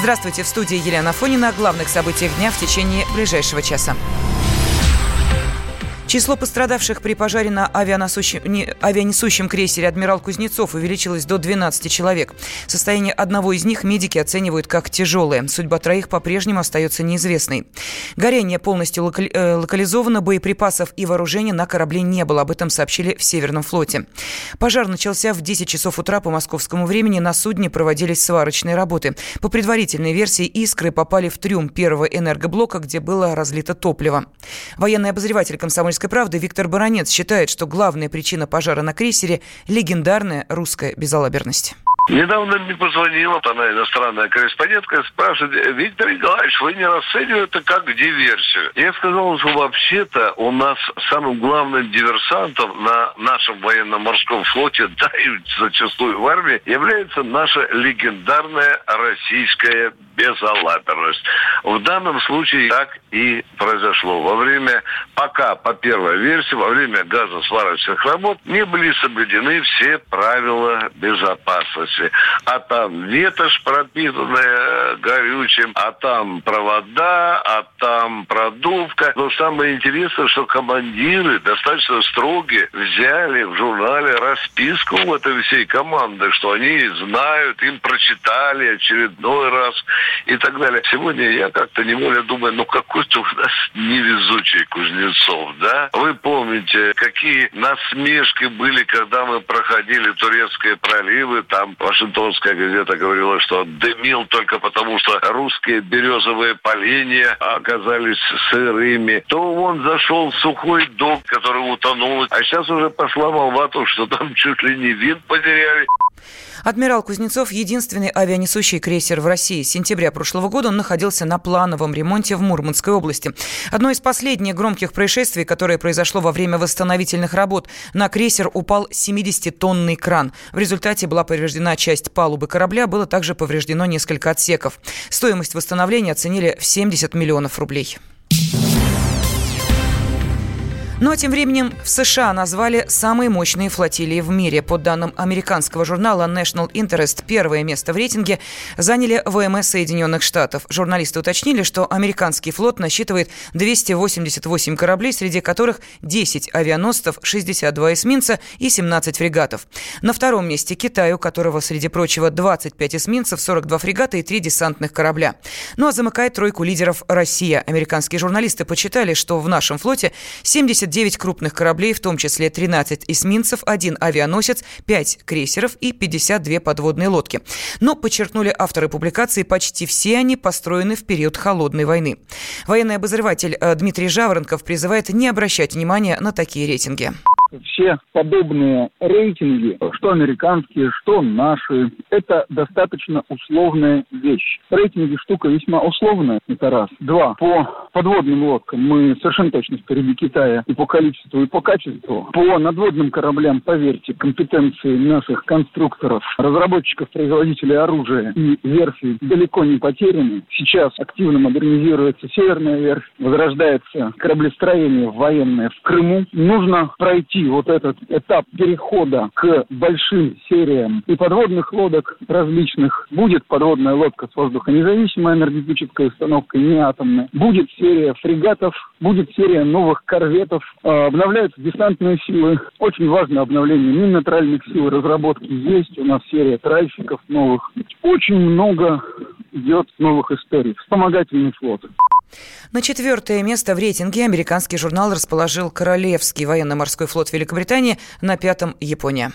Здравствуйте, в студии Елена Фонина о главных событиях дня в течение ближайшего часа. Число пострадавших при пожаре на авианесущем крейсере «Адмирал Кузнецов» увеличилось до 12 человек. Состояние одного из них медики оценивают как тяжелое. Судьба троих по-прежнему остается неизвестной. Горение полностью локали- э, локализовано, боеприпасов и вооружения на корабле не было. Об этом сообщили в Северном флоте. Пожар начался в 10 часов утра по московскому времени. На судне проводились сварочные работы. По предварительной версии, искры попали в трюм первого энергоблока, где было разлито топливо. Военный обозреватель комсомольской «Комсомольской правды» Виктор Баранец считает, что главная причина пожара на крейсере – легендарная русская безалаберность. Недавно мне позвонила она иностранная корреспондентка, спрашивает, Виктор Николаевич, вы не расцениваете как диверсию? Я сказал, что вообще-то у нас самым главным диверсантом на нашем военно-морском флоте, да и зачастую в армии, является наша легендарная российская безалаберность. В данном случае так и произошло. Во время, пока по первой версии, во время газосварочных работ не были соблюдены все правила безопасности. А там ветошь пропитанная горючим, а там провода, а там продувка. Но самое интересное, что командиры достаточно строгие взяли в журнале расписку в этой всей команды, что они знают, им прочитали очередной раз и так далее. Сегодня я как-то невольно думаю, ну какой-то у нас невезучий Кузнецов, да? Вы помните, какие насмешки были, когда мы проходили турецкие проливы, там Вашингтонская газета говорила, что дымил только потому, что русские березовые поленья оказались сырыми. То он зашел в сухой док, который утонул. А сейчас уже пошла молва, то, что там чуть ли не вид потеряли. Адмирал Кузнецов – единственный авианесущий крейсер в России. С сентября прошлого года он находился на плановом ремонте в Мурманской области. Одно из последних громких происшествий, которое произошло во время восстановительных работ, на крейсер упал 70-тонный кран. В результате была повреждена часть палубы корабля, было также повреждено несколько отсеков. Стоимость восстановления оценили в 70 миллионов рублей. Ну а тем временем в США назвали самые мощные флотилии в мире. По данным американского журнала National Interest, первое место в рейтинге заняли ВМС Соединенных Штатов. Журналисты уточнили, что американский флот насчитывает 288 кораблей, среди которых 10 авианосцев, 62 эсминца и 17 фрегатов. На втором месте Китай, у которого, среди прочего, 25 эсминцев, 42 фрегата и 3 десантных корабля. Ну а замыкает тройку лидеров Россия. Американские журналисты почитали, что в нашем флоте 70 9 крупных кораблей, в том числе 13 эсминцев, один авианосец, 5 крейсеров и 52 подводные лодки. Но, подчеркнули авторы публикации, почти все они построены в период Холодной войны. Военный обозреватель э, Дмитрий Жаворонков призывает не обращать внимания на такие рейтинги все подобные рейтинги, что американские, что наши, это достаточно условная вещь. Рейтинги штука весьма условная, это раз. Два, по подводным лодкам мы совершенно точно впереди Китая и по количеству, и по качеству. По надводным кораблям, поверьте, компетенции наших конструкторов, разработчиков, производителей оружия и верфи далеко не потеряны. Сейчас активно модернизируется Северная верфь, возрождается кораблестроение военное в Крыму. Нужно пройти пройти вот этот этап перехода к большим сериям и подводных лодок различных. Будет подводная лодка с воздухонезависимой энергетической установкой, не атомной. Будет серия фрегатов, будет серия новых корветов. А, обновляются десантные силы. Очень важное обновление минно-тральных сил, разработки есть. У нас серия тральщиков новых. Очень много идет новых историй. Вспомогательный флот. На четвертое место в рейтинге американский журнал расположил Королевский военно-морской флот Великобритании, на пятом – Япония.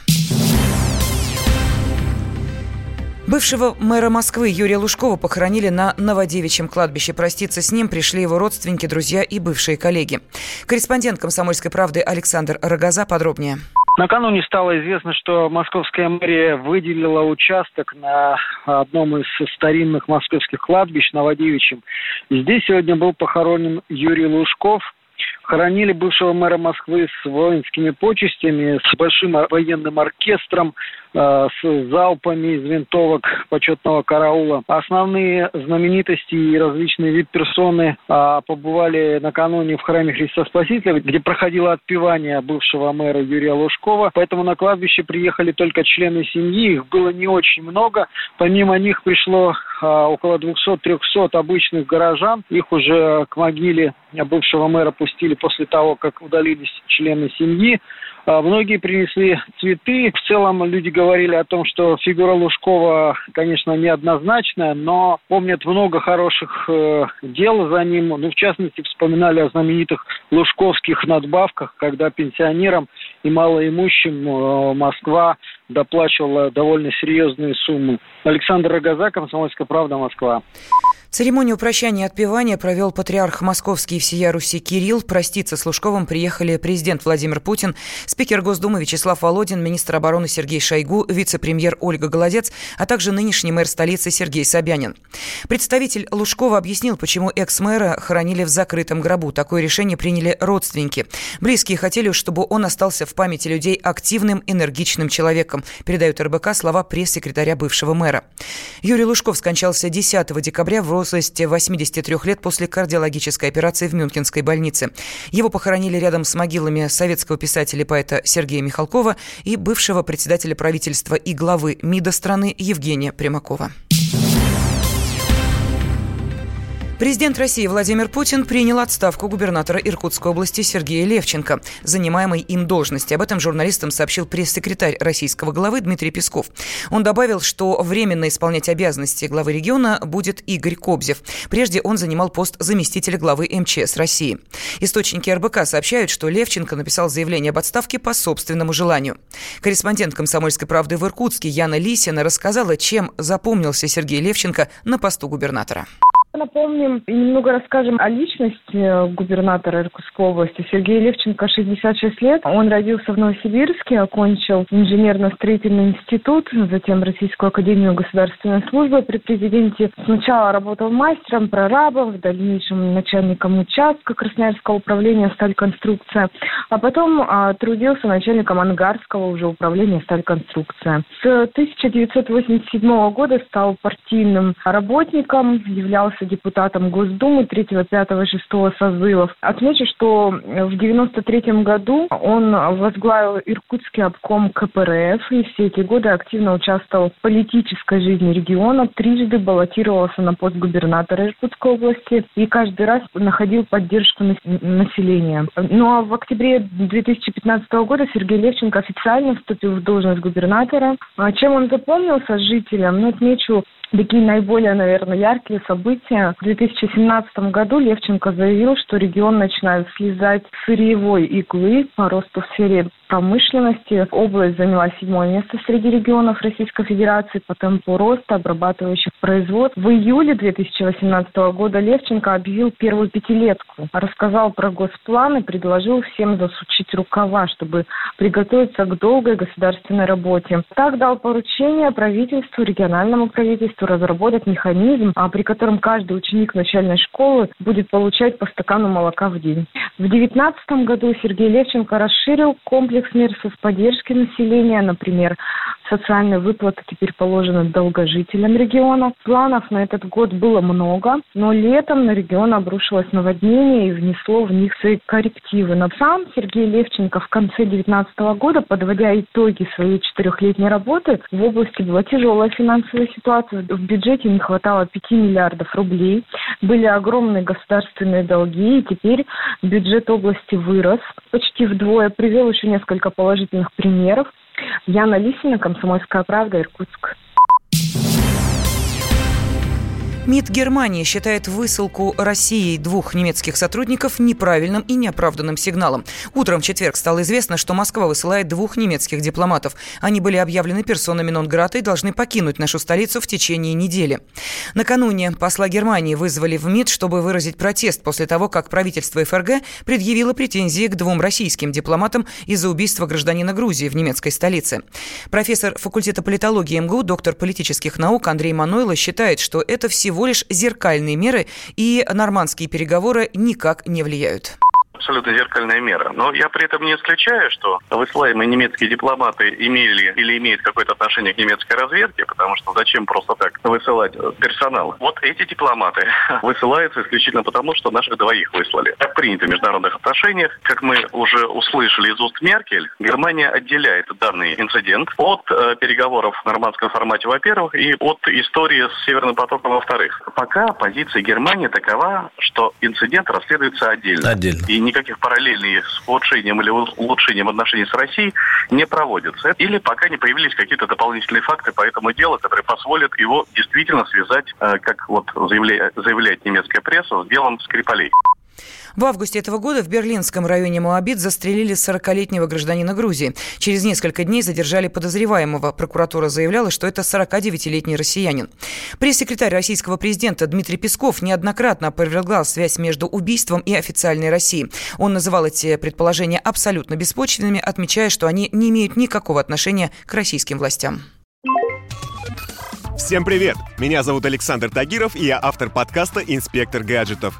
Бывшего мэра Москвы Юрия Лужкова похоронили на Новодевичьем кладбище. Проститься с ним пришли его родственники, друзья и бывшие коллеги. Корреспондент «Комсомольской правды» Александр Рогоза подробнее. Накануне стало известно, что московская мэрия выделила участок на одном из старинных московских кладбищ Новодевичьем. Здесь сегодня был похоронен Юрий Лужков. Хоронили бывшего мэра Москвы с воинскими почестями, с большим военным оркестром, с залпами из винтовок почетного караула. Основные знаменитости и различные вип-персоны э, побывали накануне в храме Христа Спасителя, где проходило отпевание бывшего мэра Юрия Лужкова. Поэтому на кладбище приехали только члены семьи. Их было не очень много. Помимо них пришло э, около 200-300 обычных горожан. Их уже к могиле бывшего мэра пустили после того, как удалились члены семьи. А, многие принесли цветы. В целом люди говорили о том, что фигура Лужкова, конечно, неоднозначная, но помнят много хороших э, дел за ним. Ну, в частности, вспоминали о знаменитых лужковских надбавках, когда пенсионерам и малоимущим э, Москва доплачивала довольно серьезные суммы. Александр Рогоза, Комсомольская правда, Москва. Церемонию прощания и отпевания провел патриарх Московский и всея Руси Кирилл. Проститься с Лужковым приехали президент Владимир Путин, спикер Госдумы Вячеслав Володин, министр обороны Сергей Шойгу, вице-премьер Ольга Голодец, а также нынешний мэр столицы Сергей Собянин. Представитель Лужкова объяснил, почему экс-мэра хоронили в закрытом гробу. Такое решение приняли родственники. Близкие хотели, чтобы он остался в памяти людей активным, энергичным человеком, передают РБК слова пресс-секретаря бывшего мэра. Юрий Лужков скончался 10 декабря в возрасте 83 лет после кардиологической операции в Мюнхенской больнице. Его похоронили рядом с могилами советского писателя и поэта Сергея Михалкова и бывшего председателя правительства и главы МИДа страны Евгения Примакова. Президент России Владимир Путин принял отставку губернатора Иркутской области Сергея Левченко, занимаемой им должности. Об этом журналистам сообщил пресс-секретарь российского главы Дмитрий Песков. Он добавил, что временно исполнять обязанности главы региона будет Игорь Кобзев. Прежде он занимал пост заместителя главы МЧС России. Источники РБК сообщают, что Левченко написал заявление об отставке по собственному желанию. Корреспондент «Комсомольской правды» в Иркутске Яна Лисина рассказала, чем запомнился Сергей Левченко на посту губернатора. Напомним и немного расскажем о личности э, губернатора Иркутской области. Сергей Левченко, 66 лет. Он родился в Новосибирске, окончил инженерно-строительный институт, затем Российскую академию государственной службы при президенте. Сначала работал мастером, прорабом, в дальнейшем начальником участка Красноярского управления «Стальконструкция», а потом а, трудился начальником Ангарского уже управления «Стальконструкция». С 1987 года стал партийным работником, являлся депутатом Госдумы 3, 5, 6 созывов. Отмечу, что в 93 году он возглавил Иркутский обком КПРФ и все эти годы активно участвовал в политической жизни региона, трижды баллотировался на пост губернатора Иркутской области и каждый раз находил поддержку населения. Ну а в октябре 2015 года Сергей Левченко официально вступил в должность губернатора. А чем он запомнился жителям? Ну, отмечу такие наиболее, наверное, яркие события. В 2017 году Левченко заявил, что регион начинает слезать сырьевой иглы по росту в сфере промышленности. Область заняла седьмое место среди регионов Российской Федерации по темпу роста обрабатывающих производств. В июле 2018 года Левченко объявил первую пятилетку, рассказал про госплан и предложил всем засучить рукава, чтобы приготовиться к долгой государственной работе. Так дал поручение правительству, региональному правительству разработать механизм, а при котором каждый ученик начальной школы будет получать по стакану молока в день. В 2019 году Сергей Левченко расширил комплекс комплекс мерсов поддержки населения, например, социальные выплаты теперь положены долгожителям региона. Планов на этот год было много, но летом на регион обрушилось наводнение и внесло в них свои коррективы. Но сам Сергей Левченко в конце 2019 года, подводя итоги своей четырехлетней работы, в области была тяжелая финансовая ситуация. В бюджете не хватало 5 миллиардов рублей, были огромные государственные долги, и теперь бюджет области вырос почти вдвое. Привел еще несколько положительных примеров. Яна Лисина, «Комсомольская правда», Иркутск. МИД Германии считает высылку России двух немецких сотрудников неправильным и неоправданным сигналом. Утром в четверг стало известно, что Москва высылает двух немецких дипломатов. Они были объявлены персонами нон-грата и должны покинуть нашу столицу в течение недели. Накануне посла Германии вызвали в МИД, чтобы выразить протест после того, как правительство ФРГ предъявило претензии к двум российским дипломатам из-за убийства гражданина Грузии в немецкой столице. Профессор факультета политологии МГУ, доктор политических наук Андрей Манойло считает, что это всего всего лишь зеркальные меры, и нормандские переговоры никак не влияют. Абсолютно зеркальная мера. Но я при этом не исключаю, что высылаемые немецкие дипломаты имели или имеют какое-то отношение к немецкой разведке, потому что зачем просто так высылать персонал? Вот эти дипломаты высылаются исключительно потому, что наших двоих выслали. Так принято в международных отношениях. Как мы уже услышали из уст Меркель, Германия отделяет данный инцидент от э, переговоров в нормандском формате, во-первых, и от истории с Северным потоком, во-вторых. Пока позиция Германии такова, что инцидент расследуется отдельно. Отдельно. И никаких параллелей с улучшением или улучшением отношений с Россией не проводится. Или пока не появились какие-то дополнительные факты по этому делу, которые позволят его действительно связать, э, как вот заявляет, заявляет немецкая пресса, с делом Скрипалей. В августе этого года в берлинском районе Моабит застрелили 40-летнего гражданина Грузии. Через несколько дней задержали подозреваемого. Прокуратура заявляла, что это 49-летний россиянин. Пресс-секретарь российского президента Дмитрий Песков неоднократно опровергал связь между убийством и официальной Россией. Он называл эти предположения абсолютно беспочвенными, отмечая, что они не имеют никакого отношения к российским властям. Всем привет! Меня зовут Александр Тагиров, и я автор подкаста «Инспектор гаджетов».